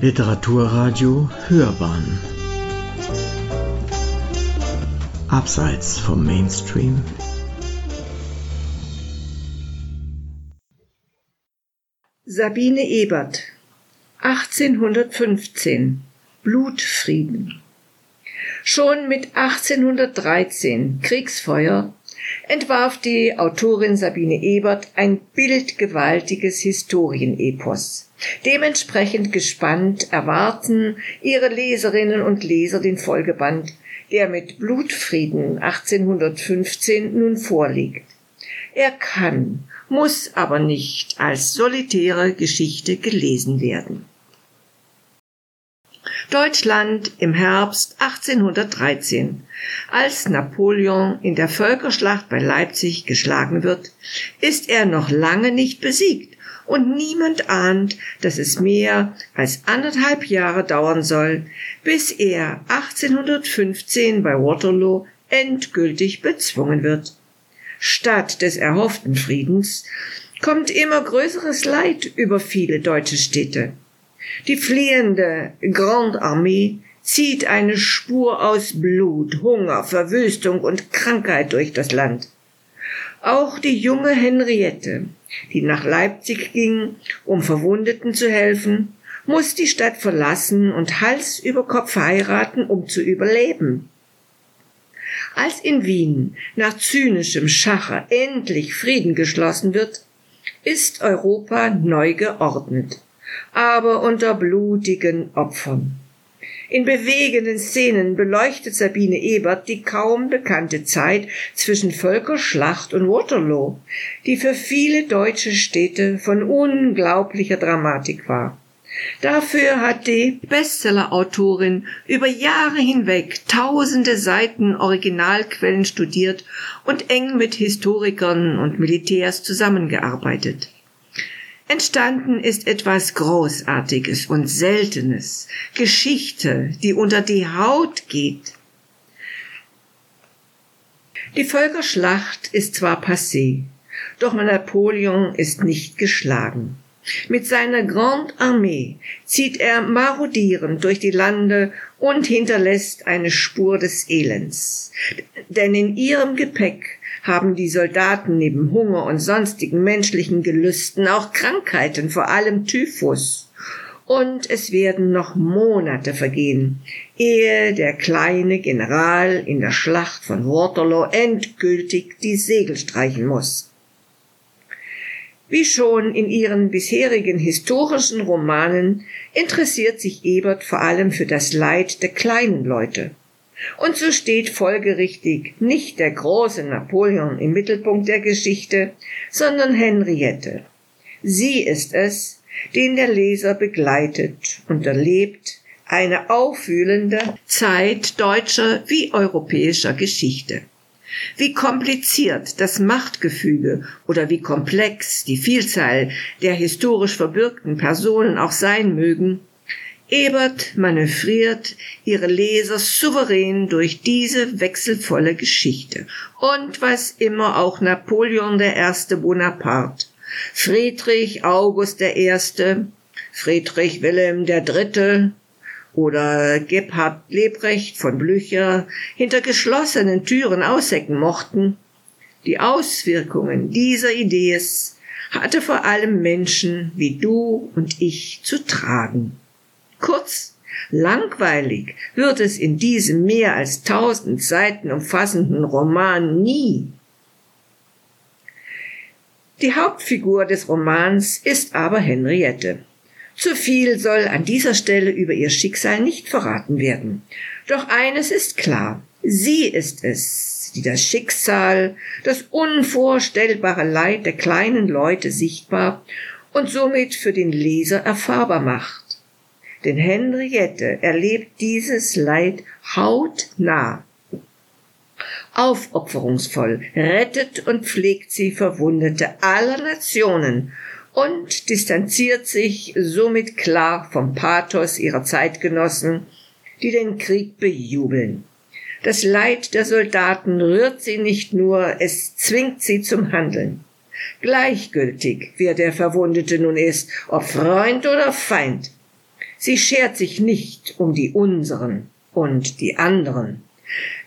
Literaturradio Hörbahn. Abseits vom Mainstream. Sabine Ebert 1815 Blutfrieden. Schon mit 1813 Kriegsfeuer entwarf die Autorin Sabine Ebert ein bildgewaltiges Historienepos. Dementsprechend gespannt erwarten ihre Leserinnen und Leser den Folgeband, der mit Blutfrieden 1815 nun vorliegt. Er kann, muss aber nicht als solitäre Geschichte gelesen werden. Deutschland im Herbst 1813. Als Napoleon in der Völkerschlacht bei Leipzig geschlagen wird, ist er noch lange nicht besiegt und niemand ahnt, dass es mehr als anderthalb Jahre dauern soll, bis er 1815 bei Waterloo endgültig bezwungen wird. Statt des erhofften Friedens kommt immer größeres Leid über viele deutsche Städte. Die fliehende Grande Armee zieht eine Spur aus Blut, Hunger, Verwüstung und Krankheit durch das Land. Auch die junge Henriette, die nach Leipzig ging, um Verwundeten zu helfen, muss die Stadt verlassen und Hals über Kopf heiraten, um zu überleben. Als in Wien nach zynischem Schacher endlich Frieden geschlossen wird, ist Europa neu geordnet aber unter blutigen Opfern. In bewegenden Szenen beleuchtet Sabine Ebert die kaum bekannte Zeit zwischen Völkerschlacht und Waterloo, die für viele deutsche Städte von unglaublicher Dramatik war. Dafür hat die Bestsellerautorin über Jahre hinweg tausende Seiten Originalquellen studiert und eng mit Historikern und Militärs zusammengearbeitet. Entstanden ist etwas Großartiges und Seltenes, Geschichte, die unter die Haut geht. Die Völkerschlacht ist zwar passé, doch Napoleon ist nicht geschlagen. Mit seiner Grande Armee zieht er marodierend durch die Lande und hinterlässt eine Spur des Elends. Denn in ihrem Gepäck haben die Soldaten neben Hunger und sonstigen menschlichen Gelüsten auch Krankheiten, vor allem Typhus. Und es werden noch Monate vergehen, ehe der kleine General in der Schlacht von Waterloo endgültig die Segel streichen muss. Wie schon in ihren bisherigen historischen Romanen interessiert sich Ebert vor allem für das Leid der kleinen Leute. Und so steht folgerichtig nicht der große Napoleon im Mittelpunkt der Geschichte, sondern Henriette. Sie ist es, den der Leser begleitet und erlebt eine aufwühlende Zeit deutscher wie europäischer Geschichte. Wie kompliziert das Machtgefüge oder wie komplex die Vielzahl der historisch verbürgten Personen auch sein mögen, Ebert manövriert ihre Leser souverän durch diese wechselvolle Geschichte. Und was immer auch Napoleon I. Bonaparte, Friedrich August I., Friedrich Wilhelm III. oder Gebhard Lebrecht von Blücher hinter geschlossenen Türen aushecken mochten, die Auswirkungen dieser Idee hatte vor allem Menschen wie du und ich zu tragen. Kurz, langweilig wird es in diesem mehr als tausend Seiten umfassenden Roman nie. Die Hauptfigur des Romans ist aber Henriette. Zu viel soll an dieser Stelle über ihr Schicksal nicht verraten werden. Doch eines ist klar. Sie ist es, die das Schicksal, das unvorstellbare Leid der kleinen Leute sichtbar und somit für den Leser erfahrbar macht denn Henriette erlebt dieses Leid hautnah. Aufopferungsvoll rettet und pflegt sie Verwundete aller Nationen und distanziert sich somit klar vom Pathos ihrer Zeitgenossen, die den Krieg bejubeln. Das Leid der Soldaten rührt sie nicht nur, es zwingt sie zum Handeln. Gleichgültig, wer der Verwundete nun ist, ob Freund oder Feind, Sie schert sich nicht um die unseren und die anderen.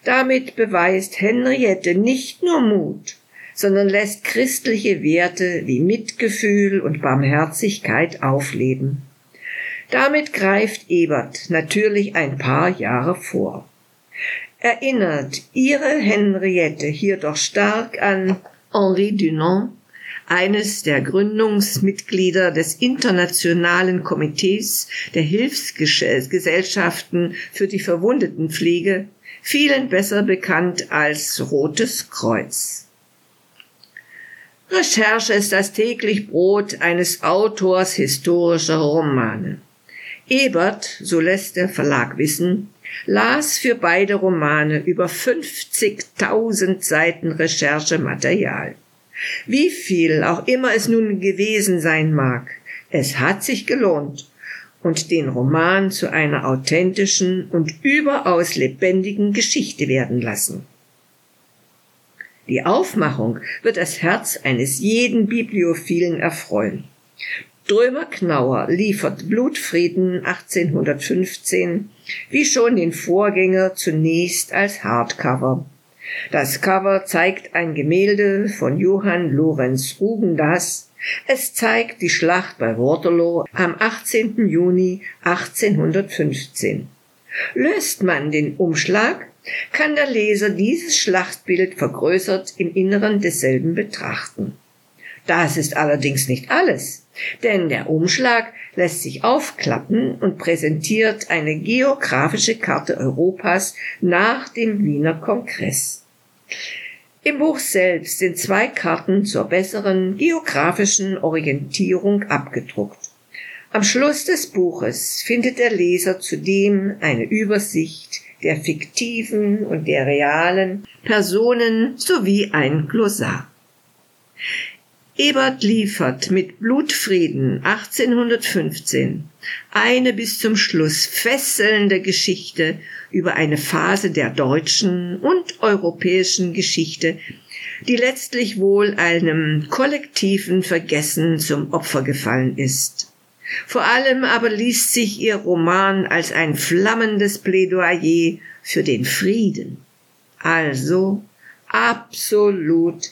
Damit beweist Henriette nicht nur Mut, sondern lässt christliche Werte wie Mitgefühl und Barmherzigkeit aufleben. Damit greift Ebert natürlich ein paar Jahre vor. Erinnert ihre Henriette hier doch stark an Henri Dunant, eines der Gründungsmitglieder des Internationalen Komitees der Hilfsgesellschaften für die Verwundetenpflege, vielen besser bekannt als Rotes Kreuz. Recherche ist das täglich Brot eines Autors historischer Romane. Ebert, so lässt der Verlag wissen, las für beide Romane über 50.000 Seiten Recherchematerial. Wie viel auch immer es nun gewesen sein mag, es hat sich gelohnt und den Roman zu einer authentischen und überaus lebendigen Geschichte werden lassen. Die Aufmachung wird das Herz eines jeden Bibliophilen erfreuen. Drömer Knauer liefert Blutfrieden 1815 wie schon den Vorgänger zunächst als Hardcover. Das Cover zeigt ein Gemälde von Johann Lorenz Rugendas. Es zeigt die Schlacht bei Waterloo am 18. Juni 1815. Löst man den Umschlag, kann der Leser dieses Schlachtbild vergrößert im Inneren desselben betrachten. Das ist allerdings nicht alles, denn der Umschlag lässt sich aufklappen und präsentiert eine geografische Karte Europas nach dem Wiener Kongress. Im Buch selbst sind zwei Karten zur besseren geografischen Orientierung abgedruckt. Am Schluss des Buches findet der Leser zudem eine Übersicht der fiktiven und der realen Personen sowie ein Glossar. Ebert liefert mit Blutfrieden 1815 eine bis zum Schluss fesselnde Geschichte über eine Phase der deutschen und europäischen Geschichte, die letztlich wohl einem kollektiven Vergessen zum Opfer gefallen ist. Vor allem aber liest sich ihr Roman als ein flammendes Plädoyer für den Frieden. Also absolut